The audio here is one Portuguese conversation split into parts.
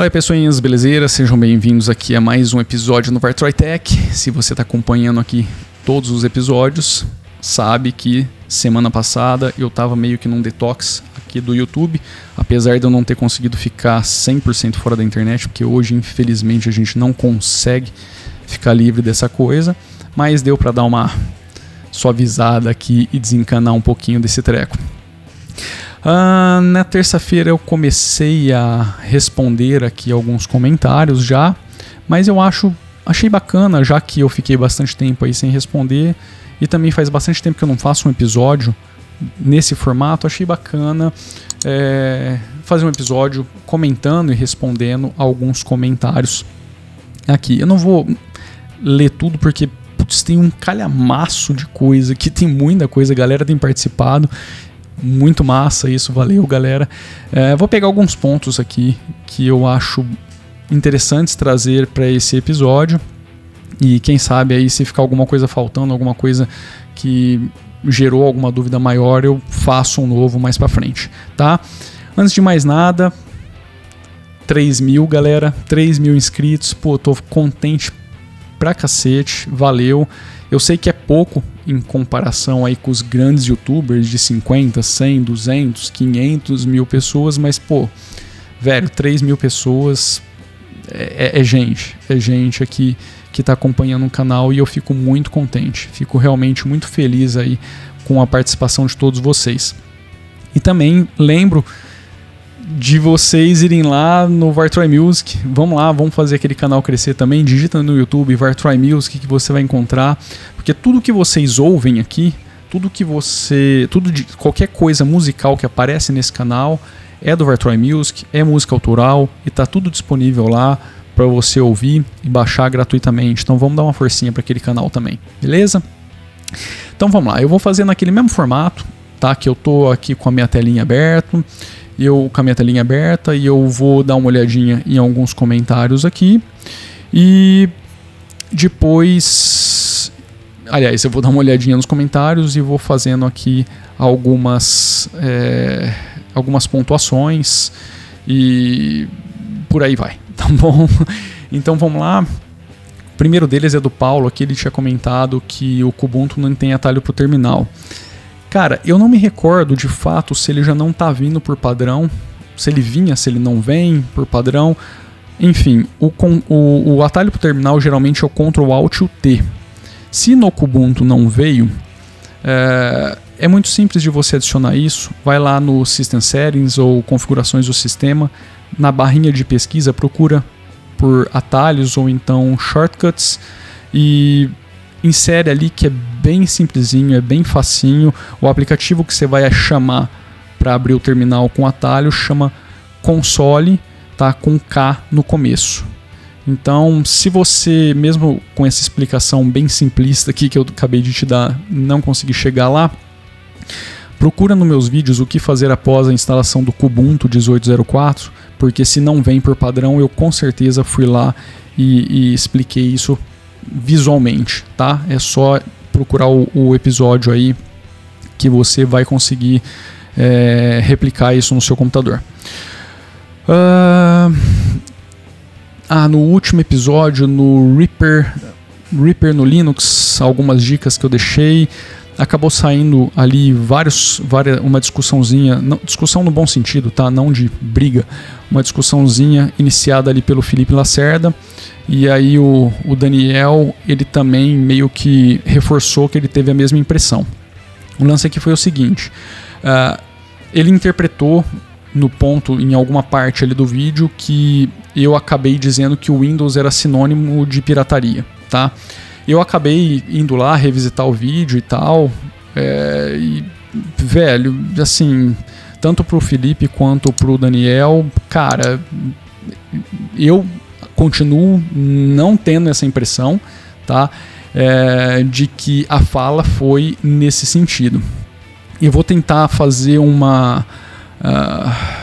Aí pessoinhas, beleza? Sejam bem-vindos aqui a mais um episódio no Vartroy Tech. Se você está acompanhando aqui todos os episódios, sabe que semana passada eu estava meio que num detox aqui do YouTube, apesar de eu não ter conseguido ficar 100% fora da internet, porque hoje infelizmente a gente não consegue ficar livre dessa coisa, mas deu para dar uma suavizada aqui e desencanar um pouquinho desse treco. Uh, na terça-feira eu comecei a responder aqui alguns comentários já, mas eu acho achei bacana, já que eu fiquei bastante tempo aí sem responder e também faz bastante tempo que eu não faço um episódio nesse formato, achei bacana é, fazer um episódio comentando e respondendo alguns comentários aqui. Eu não vou ler tudo porque putz, tem um calhamaço de coisa que tem muita coisa, a galera tem participado muito massa isso, valeu galera. É, vou pegar alguns pontos aqui que eu acho interessantes trazer para esse episódio. E quem sabe aí se ficar alguma coisa faltando, alguma coisa que gerou alguma dúvida maior, eu faço um novo mais para frente, tá? Antes de mais nada, 3 mil, galera, 3 mil inscritos, pô, tô contente pra cacete, valeu. Eu sei que é pouco em comparação aí com os grandes youtubers de 50, 100, 200, 500 mil pessoas, mas pô, velho, 3 mil pessoas é, é, é gente, é gente aqui que está acompanhando o canal e eu fico muito contente, fico realmente muito feliz aí com a participação de todos vocês. E também lembro de vocês irem lá no Vartroy Music. Vamos lá, vamos fazer aquele canal crescer também. Digita no YouTube Vartroy Music que você vai encontrar, porque tudo que vocês ouvem aqui, tudo que você, tudo de qualquer coisa musical que aparece nesse canal é do Vartroy Music, é música autoral e tá tudo disponível lá para você ouvir e baixar gratuitamente. Então vamos dar uma forcinha para aquele canal também, beleza? Então vamos lá, eu vou fazer naquele mesmo formato, tá? Que eu tô aqui com a minha telinha aberta eu com a minha telinha aberta e eu vou dar uma olhadinha em alguns comentários aqui. E depois aliás eu vou dar uma olhadinha nos comentários e vou fazendo aqui algumas é, algumas pontuações e por aí vai tá bom? Então vamos lá. O primeiro deles é do Paulo aqui ele tinha comentado que o Kubuntu não tem atalho para o terminal Cara, eu não me recordo de fato se ele já não tá vindo por padrão, se ele vinha, se ele não vem por padrão. Enfim, o, o, o atalho para o terminal geralmente é o Ctrl Alt T. Se no Kubuntu não veio, é, é muito simples de você adicionar isso. Vai lá no System Settings ou configurações do sistema, na barrinha de pesquisa procura por atalhos ou então shortcuts e insere ali que é bem simplesinho, é bem facinho. O aplicativo que você vai chamar para abrir o terminal com atalho chama console, tá com K no começo. Então, se você, mesmo com essa explicação bem simplista aqui que eu acabei de te dar, não conseguir chegar lá, procura nos meus vídeos o que fazer após a instalação do Kubuntu 18.04, porque se não vem por padrão, eu com certeza fui lá e, e expliquei isso visualmente, tá? É só procurar o, o episódio aí que você vai conseguir é, replicar isso no seu computador. Uh, ah, no último episódio, no Reaper, Reaper no Linux, algumas dicas que eu deixei. Acabou saindo ali vários, várias, uma discussãozinha, não, discussão no bom sentido, tá? Não de briga, uma discussãozinha iniciada ali pelo Felipe Lacerda e aí o, o Daniel, ele também meio que reforçou que ele teve a mesma impressão. O lance aqui foi o seguinte: uh, ele interpretou no ponto, em alguma parte ali do vídeo, que eu acabei dizendo que o Windows era sinônimo de pirataria, tá? Eu acabei indo lá revisitar o vídeo e tal, é, e, velho, assim, tanto pro Felipe quanto pro Daniel, cara, eu continuo não tendo essa impressão, tá? É, de que a fala foi nesse sentido. Eu vou tentar fazer uma uh,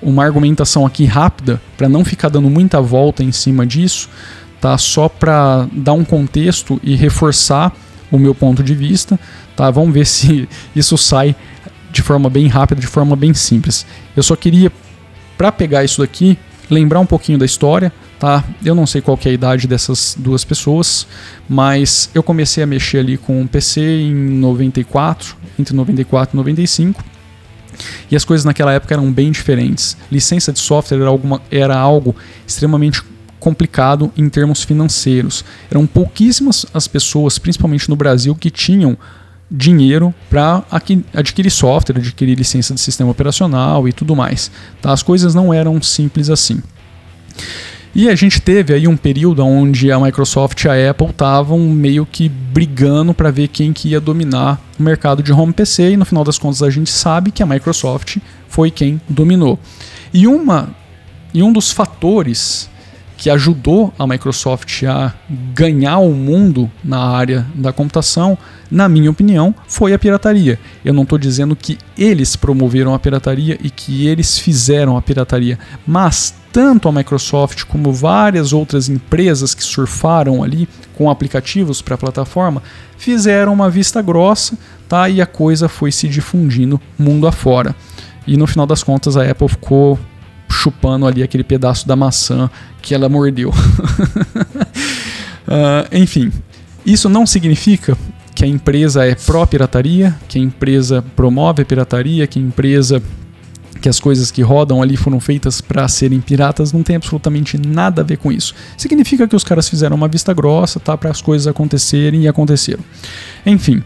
uma argumentação aqui rápida para não ficar dando muita volta em cima disso, tá? Só para dar um contexto e reforçar o meu ponto de vista, tá? Vamos ver se isso sai de forma bem rápida, de forma bem simples. Eu só queria para pegar isso daqui lembrar um pouquinho da história, tá? Eu não sei qual é a idade dessas duas pessoas, mas eu comecei a mexer ali com o PC em 94, entre 94 e 95. E as coisas naquela época eram bem diferentes. Licença de software era, alguma, era algo extremamente complicado em termos financeiros. Eram pouquíssimas as pessoas, principalmente no Brasil, que tinham dinheiro para adquirir software, adquirir licença de sistema operacional e tudo mais. Tá? As coisas não eram simples assim. E a gente teve aí um período onde a Microsoft e a Apple estavam meio que brigando para ver quem que ia dominar o mercado de home PC e no final das contas a gente sabe que a Microsoft foi quem dominou. E uma e um dos fatores que ajudou a Microsoft a ganhar o mundo na área da computação, na minha opinião, foi a pirataria. Eu não estou dizendo que eles promoveram a pirataria e que eles fizeram a pirataria, mas tanto a Microsoft como várias outras empresas que surfaram ali com aplicativos para a plataforma fizeram uma vista grossa, tá? E a coisa foi se difundindo mundo afora. E no final das contas a Apple ficou chupando ali aquele pedaço da maçã que ela mordeu. uh, enfim, isso não significa que a empresa é pró-pirataria, que a empresa promove a pirataria, que a empresa que as coisas que rodam ali foram feitas para serem piratas, não tem absolutamente nada a ver com isso. Significa que os caras fizeram uma vista grossa, tá, para as coisas acontecerem e aconteceram. Enfim,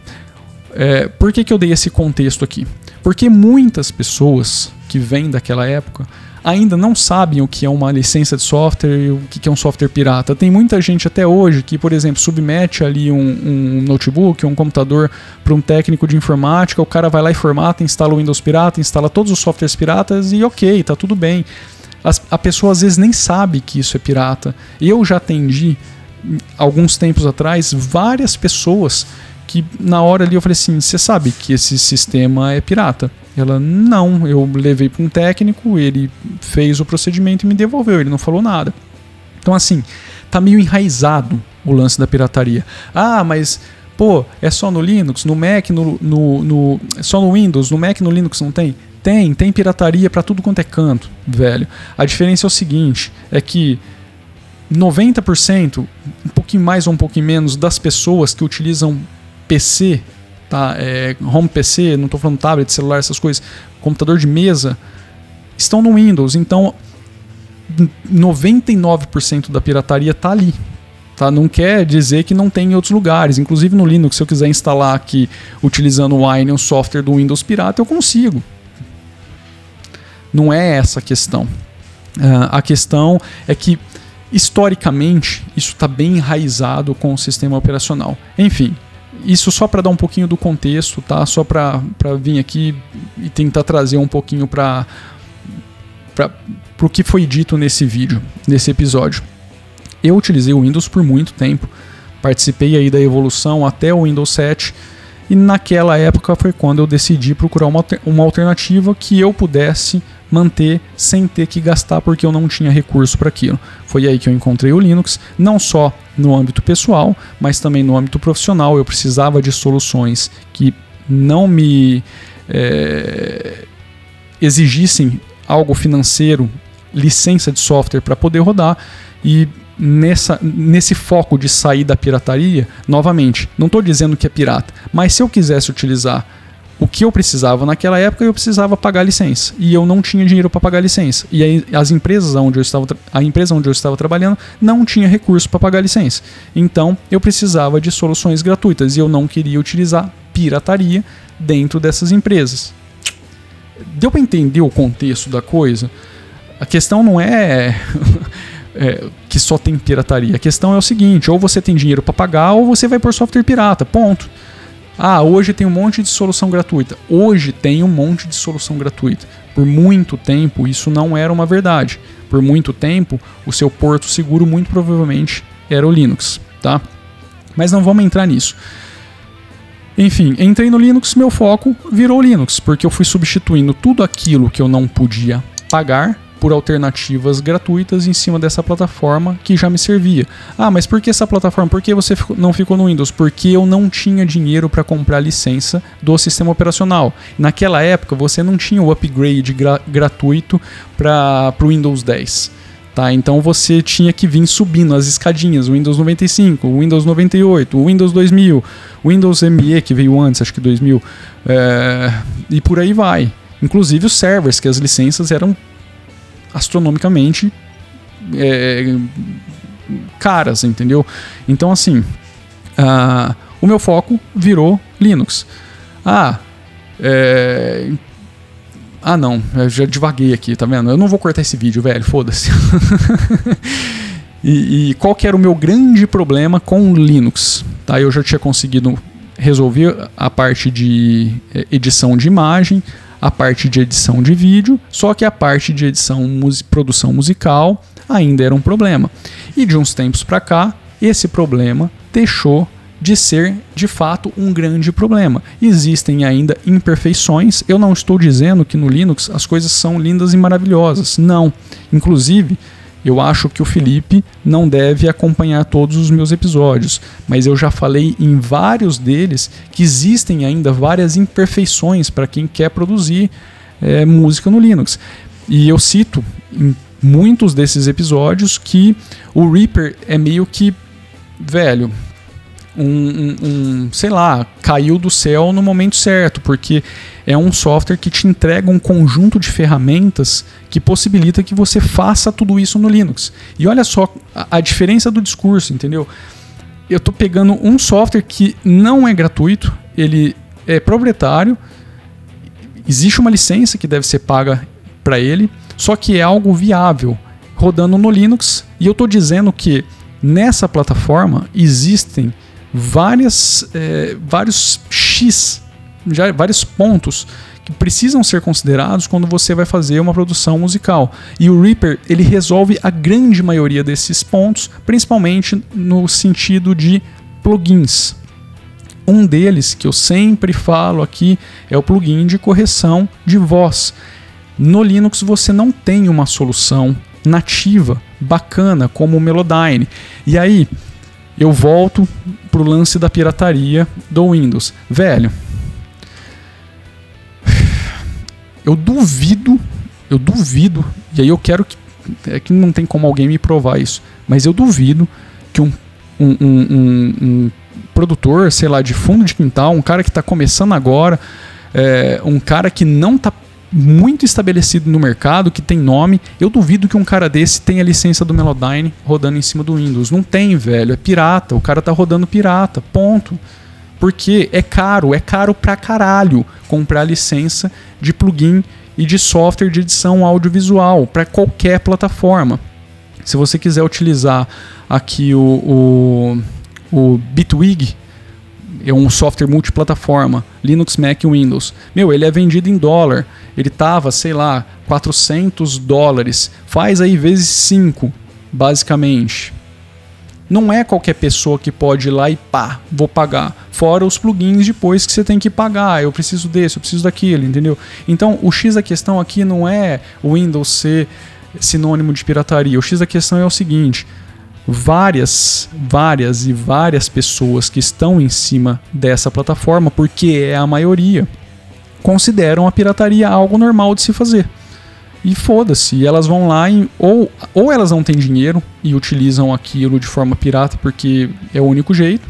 é, por que, que eu dei esse contexto aqui? Porque muitas pessoas que vêm daquela época ainda não sabem o que é uma licença de software e o que é um software pirata. Tem muita gente até hoje que, por exemplo, submete ali um, um notebook, um computador para um técnico de informática, o cara vai lá e formata, instala o Windows pirata, instala todos os softwares piratas e ok, tá tudo bem. As, a pessoa às vezes nem sabe que isso é pirata. Eu já atendi, alguns tempos atrás, várias pessoas que na hora ali eu falei assim: você sabe que esse sistema é pirata? Ela, não, eu levei para um técnico, ele fez o procedimento e me devolveu, ele não falou nada. Então, assim, tá meio enraizado o lance da pirataria. Ah, mas, pô, é só no Linux, no Mac, no, no, no é só no Windows, no Mac, no Linux não tem? Tem, tem pirataria para tudo quanto é canto, velho. A diferença é o seguinte, é que 90%, um pouquinho mais ou um pouquinho menos das pessoas que utilizam PC tá? É, home PC, não estou falando tablet, celular, essas coisas, computador de mesa, estão no Windows. Então, 99% da pirataria está ali. Tá? Não quer dizer que não tem em outros lugares. Inclusive no Linux, se eu quiser instalar aqui utilizando o Wine, um software do Windows pirata, eu consigo. Não é essa a questão. Uh, a questão é que historicamente isso está bem enraizado com o sistema operacional. Enfim, isso só para dar um pouquinho do contexto, tá? Só para vir aqui e tentar trazer um pouquinho para o que foi dito nesse vídeo, nesse episódio. Eu utilizei o Windows por muito tempo, participei aí da evolução até o Windows 7 e naquela época foi quando eu decidi procurar uma, uma alternativa que eu pudesse manter sem ter que gastar porque eu não tinha recurso para aquilo. Foi aí que eu encontrei o Linux, não só no âmbito pessoal, mas também no âmbito profissional. Eu precisava de soluções que não me é, exigissem algo financeiro, licença de software para poder rodar e nessa, nesse foco de sair da pirataria, novamente, não estou dizendo que é pirata, mas se eu quisesse utilizar o que eu precisava naquela época, eu precisava pagar licença. E eu não tinha dinheiro para pagar licença. E aí, as empresas onde eu estava, a empresa onde eu estava trabalhando não tinha recurso para pagar licença. Então, eu precisava de soluções gratuitas e eu não queria utilizar pirataria dentro dessas empresas. Deu para entender o contexto da coisa? A questão não é, é que só tem pirataria. A questão é o seguinte: ou você tem dinheiro para pagar, ou você vai por software pirata. Ponto. Ah, hoje tem um monte de solução gratuita. Hoje tem um monte de solução gratuita. Por muito tempo isso não era uma verdade. Por muito tempo o seu porto seguro muito provavelmente era o Linux, tá? Mas não vamos entrar nisso. Enfim, entrei no Linux, meu foco virou Linux, porque eu fui substituindo tudo aquilo que eu não podia pagar por alternativas gratuitas em cima dessa plataforma que já me servia. Ah, mas por que essa plataforma? Por que você não ficou no Windows? Porque eu não tinha dinheiro para comprar licença do sistema operacional. Naquela época você não tinha o upgrade gra gratuito para o Windows 10. Tá? Então você tinha que vir subindo as escadinhas, Windows 95, Windows 98, Windows 2000, Windows ME que veio antes, acho que 2000, é, e por aí vai. Inclusive os servers, que as licenças eram astronomicamente é, caras, entendeu? Então assim, uh, o meu foco virou Linux. Ah, é, ah, não, eu já divaguei aqui, tá vendo? Eu não vou cortar esse vídeo, velho, foda-se. e, e, qual que era o meu grande problema com Linux? Tá, eu já tinha conseguido resolver a parte de eh, edição de imagem, a parte de edição de vídeo, só que a parte de edição, produção musical ainda era um problema. E de uns tempos para cá, esse problema deixou de ser de fato um grande problema. Existem ainda imperfeições. Eu não estou dizendo que no Linux as coisas são lindas e maravilhosas. Não. Inclusive, eu acho que o Felipe não deve acompanhar todos os meus episódios, mas eu já falei em vários deles que existem ainda várias imperfeições para quem quer produzir é, música no Linux. E eu cito em muitos desses episódios que o Reaper é meio que velho, um, um, sei lá, caiu do céu no momento certo, porque é um software que te entrega um conjunto de ferramentas que possibilita que você faça tudo isso no Linux. E olha só a, a diferença do discurso, entendeu? Eu estou pegando um software que não é gratuito, ele é proprietário, existe uma licença que deve ser paga para ele, só que é algo viável rodando no Linux. E eu estou dizendo que nessa plataforma existem várias, é, vários X, já, vários pontos que precisam ser considerados quando você vai fazer uma produção musical. E o Reaper ele resolve a grande maioria desses pontos, principalmente no sentido de plugins. Um deles que eu sempre falo aqui é o plugin de correção de voz. No Linux você não tem uma solução nativa bacana como o Melodyne. E aí eu volto pro lance da pirataria do Windows. Velho, eu duvido, eu duvido, e aí eu quero que. É que não tem como alguém me provar isso, mas eu duvido que um, um, um, um produtor, sei lá, de fundo de quintal, um cara que está começando agora, é, um cara que não está muito estabelecido no mercado, que tem nome. Eu duvido que um cara desse tenha licença do Melodyne rodando em cima do Windows. Não tem, velho. É pirata. O cara tá rodando pirata. Ponto. Porque é caro, é caro pra caralho comprar licença de plugin e de software de edição audiovisual para qualquer plataforma. Se você quiser utilizar aqui o, o, o Bitwig, é um software multiplataforma, Linux, Mac e Windows. Meu, ele é vendido em dólar. Ele tava, sei lá, 400 dólares. Faz aí vezes 5, basicamente. Não é qualquer pessoa que pode ir lá e pá, vou pagar. Fora os plugins depois que você tem que pagar. Eu preciso desse, eu preciso daquilo, entendeu? Então, o X da questão aqui não é o Windows ser sinônimo de pirataria. O X da questão é o seguinte: várias, várias e várias pessoas que estão em cima dessa plataforma, porque é a maioria, consideram a pirataria algo normal de se fazer. E foda-se, elas vão lá e ou, ou elas não têm dinheiro e utilizam aquilo de forma pirata porque é o único jeito,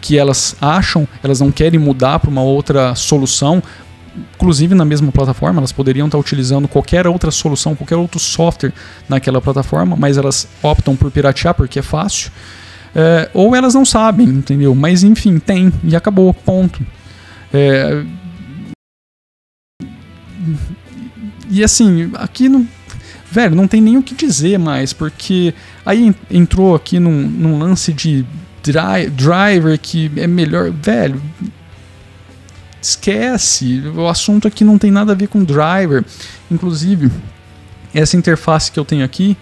que elas acham, elas não querem mudar para uma outra solução, inclusive na mesma plataforma, elas poderiam estar utilizando qualquer outra solução, qualquer outro software naquela plataforma, mas elas optam por piratear porque é fácil. É, ou elas não sabem, entendeu? Mas enfim, tem e acabou, ponto. É, e assim, aqui não. Velho, não tem nem o que dizer mais, porque aí entrou aqui num, num lance de dri driver que é melhor. Velho, esquece. O assunto aqui não tem nada a ver com driver. Inclusive, essa interface que eu tenho aqui,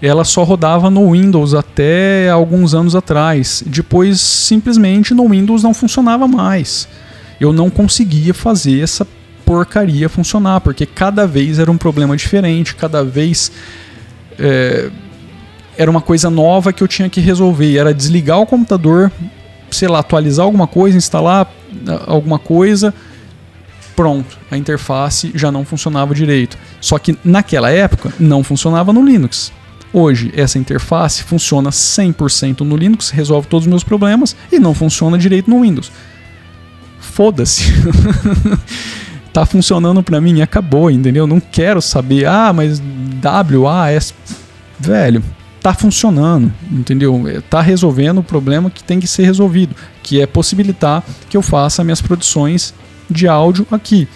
ela só rodava no Windows até alguns anos atrás. Depois, simplesmente, no Windows não funcionava mais. Eu não conseguia fazer essa porcaria funcionar, porque cada vez era um problema diferente, cada vez é, era uma coisa nova que eu tinha que resolver. Era desligar o computador, sei lá, atualizar alguma coisa, instalar alguma coisa, pronto, a interface já não funcionava direito. Só que naquela época não funcionava no Linux. Hoje, essa interface funciona 100% no Linux, resolve todos os meus problemas e não funciona direito no Windows. Foda-se. tá funcionando para mim, acabou, entendeu? Não quero saber, ah, mas W, A, S. Velho, tá funcionando, entendeu? Tá resolvendo o problema que tem que ser resolvido, que é possibilitar que eu faça minhas produções de áudio aqui.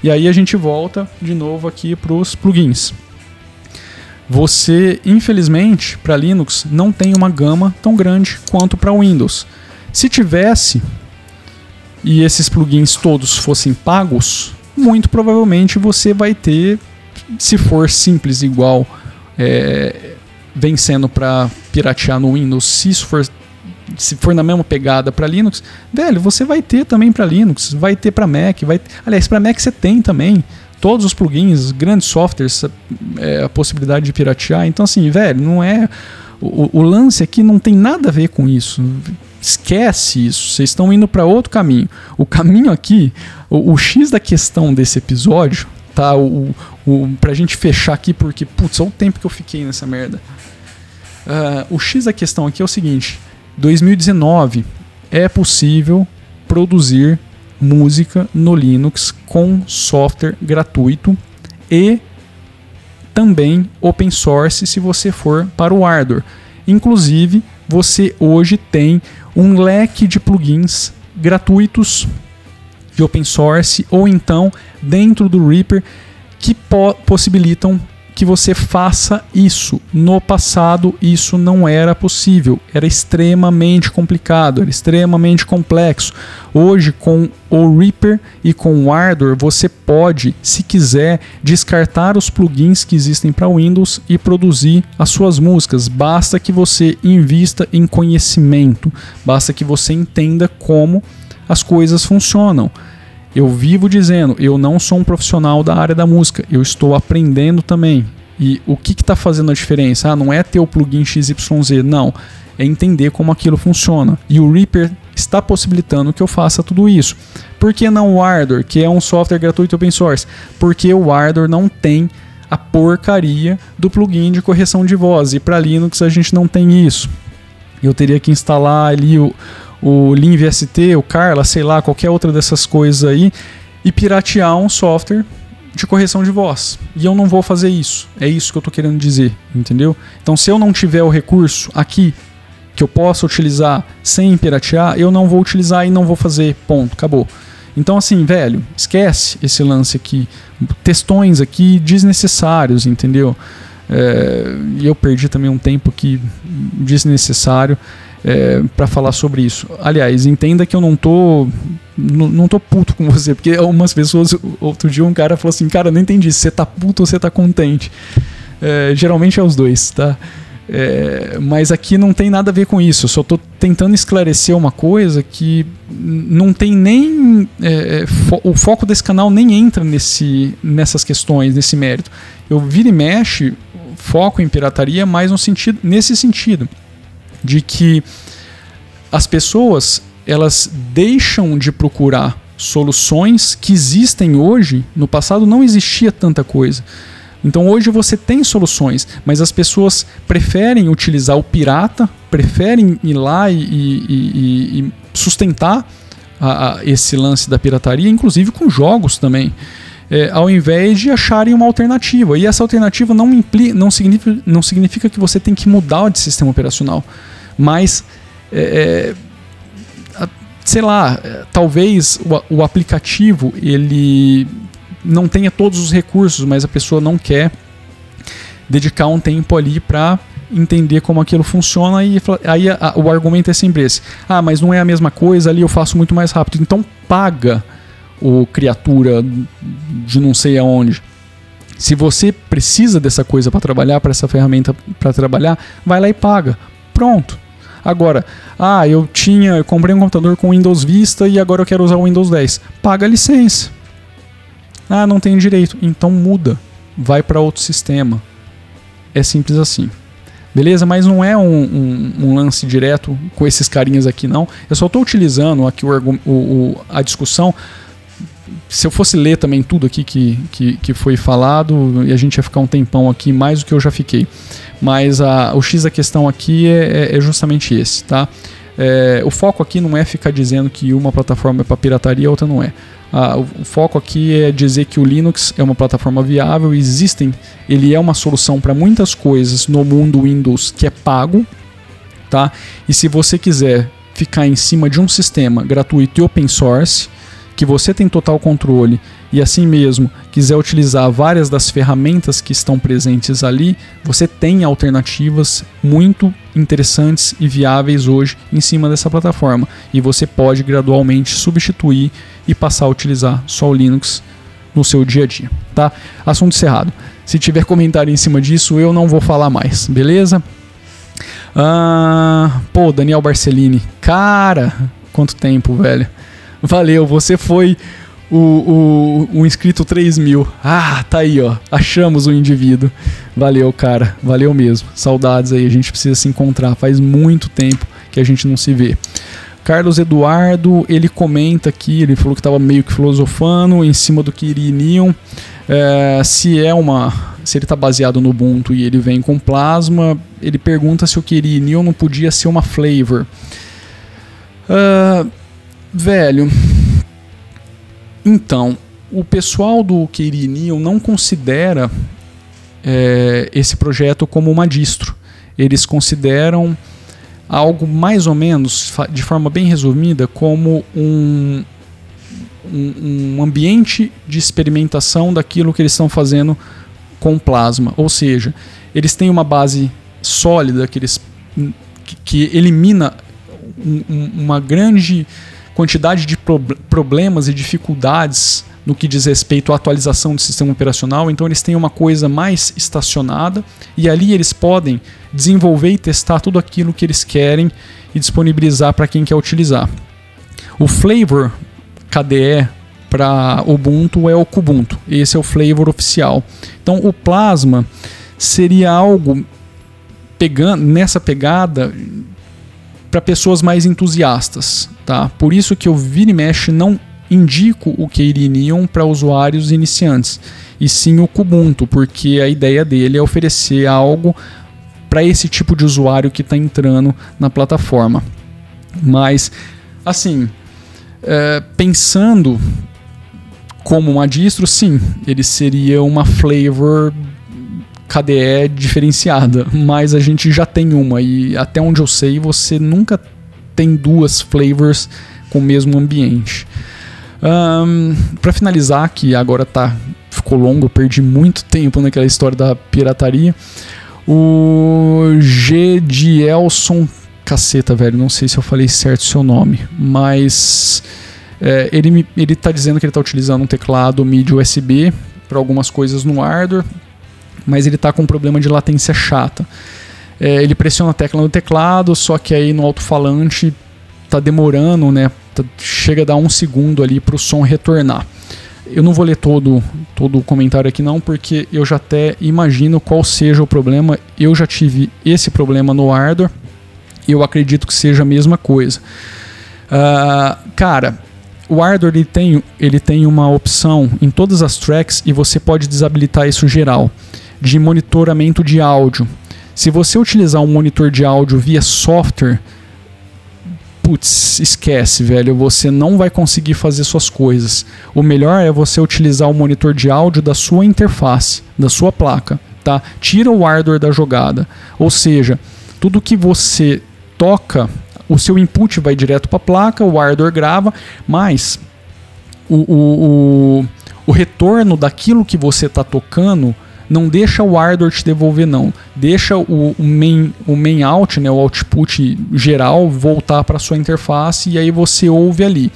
E aí a gente volta de novo aqui para os plugins. Você, infelizmente, para Linux não tem uma gama tão grande quanto para Windows. Se tivesse e esses plugins todos fossem pagos, muito provavelmente você vai ter, se for simples igual é, vencendo para piratear no Windows, se isso for se for na mesma pegada para Linux, velho, você vai ter também para Linux, vai ter para Mac, vai, aliás, para Mac você tem também todos os plugins, grandes softwares, é, a possibilidade de piratear. Então assim, velho, não é o, o lance aqui não tem nada a ver com isso. Esquece isso. Vocês estão indo para outro caminho. O caminho aqui, o, o, X da questão desse episódio, tá? O, o, pra gente fechar aqui, porque, putz, olha o tempo que eu fiquei nessa merda. Uh, o X da questão aqui é o seguinte: 2019 é possível produzir música no Linux com software gratuito e também open source se você for para o hardware. Inclusive, você hoje tem um leque de plugins gratuitos de open source ou então dentro do Reaper que po possibilitam que você faça isso. No passado, isso não era possível, era extremamente complicado, era extremamente complexo. Hoje, com o Reaper e com o Ardor, você pode, se quiser, descartar os plugins que existem para Windows e produzir as suas músicas. Basta que você invista em conhecimento, basta que você entenda como as coisas funcionam. Eu vivo dizendo, eu não sou um profissional da área da música, eu estou aprendendo também. E o que está fazendo a diferença? Ah, não é ter o plugin XYZ, não. É entender como aquilo funciona. E o Reaper está possibilitando que eu faça tudo isso. Por que não o Ardor, que é um software gratuito open source? Porque o Ardor não tem a porcaria do plugin de correção de voz. E para Linux a gente não tem isso. Eu teria que instalar ali o, o LinVST, o Carla, sei lá, qualquer outra dessas coisas aí, e piratear um software de correção de voz. E eu não vou fazer isso. É isso que eu estou querendo dizer, entendeu? Então, se eu não tiver o recurso aqui que eu possa utilizar sem piratear, eu não vou utilizar e não vou fazer. Ponto, acabou. Então, assim, velho, esquece esse lance aqui. Textões aqui desnecessários, entendeu? É, e eu perdi também um tempo aqui desnecessário é, para falar sobre isso. Aliás, entenda que eu não tô não, tô puto com você, porque algumas pessoas, outro dia um cara falou assim, cara, não entendi, você tá puto ou você tá contente? É, geralmente é os dois, tá? É, mas aqui não tem nada a ver com isso. Eu só estou tentando esclarecer uma coisa que não tem nem. É, fo o foco desse canal nem entra nesse, nessas questões, nesse mérito. Eu vira e mexe foco em pirataria mais no sentido, nesse sentido de que as pessoas elas deixam de procurar soluções que existem hoje. No passado não existia tanta coisa. Então hoje você tem soluções, mas as pessoas preferem utilizar o pirata, preferem ir lá e, e, e, sustentar a, a esse lance da pirataria, inclusive com jogos também. É, ao invés de acharem uma alternativa. E essa alternativa não, impli, não, significa, não significa que você tem que mudar de sistema operacional mas é, é sei lá, é, talvez o, o, aplicativo ele não tenha todos os recursos, mas a pessoa não quer dedicar um tempo ali para entender como aquilo funciona e aí a, a, o argumento é sempre esse: ah, mas não é a mesma coisa, ali eu faço muito mais rápido. Então paga o criatura de não sei aonde. Se você precisa dessa coisa para trabalhar, para essa ferramenta para trabalhar, vai lá e paga. Pronto. Agora, ah, eu tinha, eu comprei um computador com Windows Vista e agora eu quero usar o Windows 10. Paga a licença. Ah, não tem direito. Então muda. Vai para outro sistema. É simples assim. Beleza? Mas não é um, um, um, lance direto com esses carinhas aqui, não. Eu só estou utilizando aqui o, o, a discussão. Se eu fosse ler também tudo aqui que, que, que foi falado, e a gente ia ficar um tempão aqui, mais do que eu já fiquei. Mas a, o X da questão aqui é, é, é justamente esse, tá? É, o foco aqui não é ficar dizendo que uma plataforma é para pirataria e outra não é. O, o, foco aqui é dizer que o Linux é uma plataforma viável, existem, ele é uma solução para muitas coisas no mundo Windows que é pago, tá? E se você quiser ficar em cima de um sistema gratuito e open source, que você tem total controle e assim mesmo quiser utilizar várias das ferramentas que estão presentes ali, você tem alternativas muito interessantes e viáveis hoje em cima dessa plataforma e você pode gradualmente substituir e passar a utilizar só o Linux no seu dia a dia, tá? Assunto encerrado. Se tiver comentário em cima disso, eu não vou falar mais, beleza? Ah, pô, Daniel Barcelini, cara, quanto tempo, velho. Valeu, você foi o, o, o inscrito 3 mil. Ah, tá aí, ó. Achamos o indivíduo. Valeu, cara. Valeu mesmo. Saudades aí. A gente precisa se encontrar. Faz muito tempo que a gente não se vê. Carlos Eduardo, ele comenta aqui, ele falou que estava meio que filosofando em cima do que iriam. É, se é uma. Se ele está baseado no Ubuntu e ele vem com Plasma, ele pergunta se o Kirinium não podia ser uma flavor. Uh, Velho. Então, o pessoal do Queirinho não considera é, esse projeto como uma distro. Eles consideram algo mais ou menos, de forma bem resumida, como um, um, um ambiente de experimentação daquilo que eles estão fazendo com plasma. Ou seja, eles têm uma base sólida que, eles, que, que elimina um, uma grande quantidade de pro problemas e dificuldades no que diz respeito à atualização do sistema operacional, então eles têm uma coisa mais estacionada e ali eles podem desenvolver e testar tudo aquilo que eles querem e disponibilizar para quem quer utilizar. O flavor KDE para Ubuntu é o Kubuntu, esse é o flavor oficial. Então o Plasma seria algo pegando nessa pegada para pessoas mais entusiastas, tá? Por isso que eu vira e mexe não indico o Keirinium para usuários iniciantes, e sim o Kubuntu, porque a ideia dele é oferecer algo para esse tipo de usuário que está entrando na plataforma. Mas, assim, é, pensando como uma distro, sim, ele seria uma flavor KDE diferenciada, mas a gente já tem uma e até onde eu sei você nunca tem duas flavors com o mesmo ambiente. Um, para finalizar, que agora tá ficou longo, eu perdi muito tempo naquela história da pirataria. O G de Elson caceta, velho, não sei se eu falei certo seu nome, mas é, ele, ele tá dizendo que ele tá utilizando um teclado MIDI USB para algumas coisas no hardware, mas ele está com um problema de latência chata. É, ele pressiona a tecla no teclado, só que aí no alto-falante está demorando, né? Tá, chega a dar um segundo ali para o som retornar. Eu não vou ler todo, todo o comentário aqui não, porque eu já até imagino qual seja o problema. Eu já tive esse problema no hardware e eu acredito que seja a mesma coisa. Uh, cara, o hardware ele tem, ele tem uma opção em todas as tracks e você pode desabilitar isso geral de monitoramento de áudio. Se você utilizar um monitor de áudio via software, putz, esquece, velho, você não vai conseguir fazer suas coisas. O melhor é você utilizar o monitor de áudio da sua interface, da sua placa, tá? Tira o hardware da jogada. Ou seja, tudo que você toca, o seu input vai direto para a placa, o hardware grava, mas o, o, o, o retorno daquilo que você está tocando não deixa o hardware te devolver não, deixa o, o, main, o main out, né, o output geral voltar para sua interface e aí você ouve ali.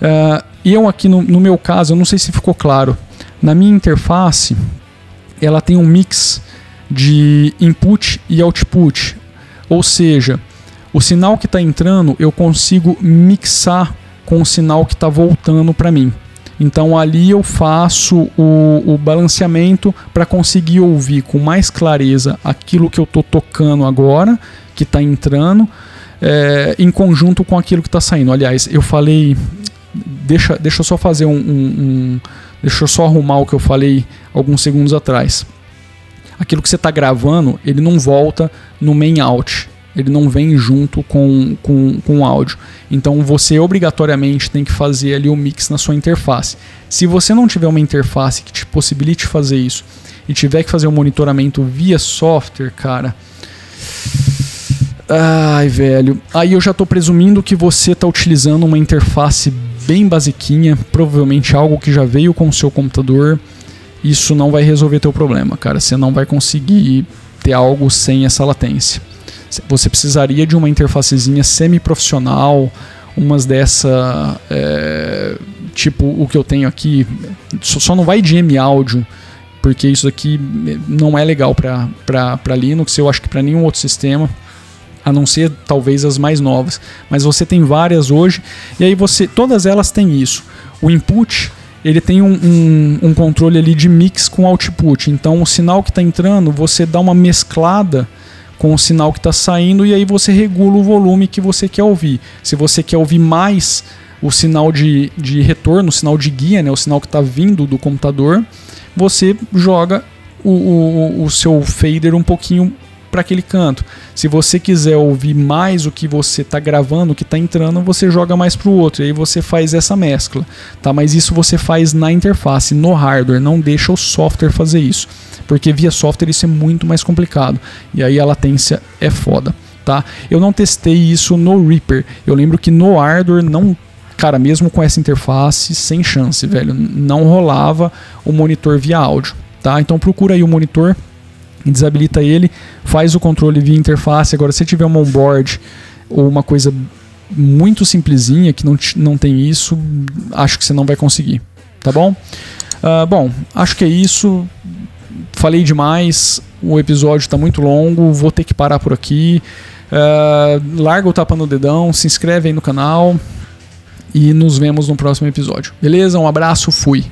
Uh, eu aqui no, no meu caso, eu não sei se ficou claro, na minha interface ela tem um mix de input e output, ou seja, o sinal que está entrando eu consigo mixar com o sinal que está voltando para mim. Então ali eu faço o, o balanceamento para conseguir ouvir com mais clareza aquilo que eu estou tocando agora, que está entrando, é, em conjunto com aquilo que está saindo. Aliás, eu falei. Deixa, deixa eu só fazer um, um, um. Deixa eu só arrumar o que eu falei alguns segundos atrás. aquilo que você está gravando, ele não volta no main out. Ele não vem junto com, com, com o áudio. Então você obrigatoriamente tem que fazer ali o mix na sua interface. Se você não tiver uma interface que te possibilite fazer isso e tiver que fazer o um monitoramento via software, cara. Ai, velho. Aí eu já estou presumindo que você está utilizando uma interface bem basiquinha, provavelmente algo que já veio com o seu computador. Isso não vai resolver teu problema, cara. Você não vai conseguir ter algo sem essa latência. Você precisaria de uma interfacezinha semi-profissional, umas dessa, é, tipo o que eu tenho aqui. Só não vai de M áudio, porque isso aqui não é legal para Linux. Eu acho que para nenhum outro sistema a não ser talvez as mais novas. Mas você tem várias hoje, e aí você. Todas elas têm isso. O input ele tem um, um, um controle ali de mix com output. Então o sinal que está entrando, você dá uma mesclada com o sinal que está saindo e aí você regula o volume que você quer ouvir. Se você quer ouvir mais o sinal de, de retorno, o sinal de guia, né, o sinal que está vindo do computador, você joga o, o, o seu fader um pouquinho para aquele canto. Se você quiser ouvir mais o que você está gravando, o que está entrando, você joga mais para o outro. E aí você faz essa mescla, tá? Mas isso você faz na interface, no hardware. Não deixa o software fazer isso, porque via software isso é muito mais complicado. E aí a latência é foda, tá? Eu não testei isso no Reaper. Eu lembro que no hardware não cara, mesmo com essa interface, sem chance, velho. Não rolava o monitor via áudio, tá? Então procura aí o monitor desabilita ele, faz o controle via interface. Agora, se tiver um onboard ou uma coisa muito simplesinha que não, não tem isso, acho que você não vai conseguir, tá bom? Uh, bom, acho que é isso. Falei demais, o episódio está muito longo, vou ter que parar por aqui. Uh, larga o tapa no dedão, se inscreve aí no canal e nos vemos no próximo episódio. Beleza? Um abraço, fui.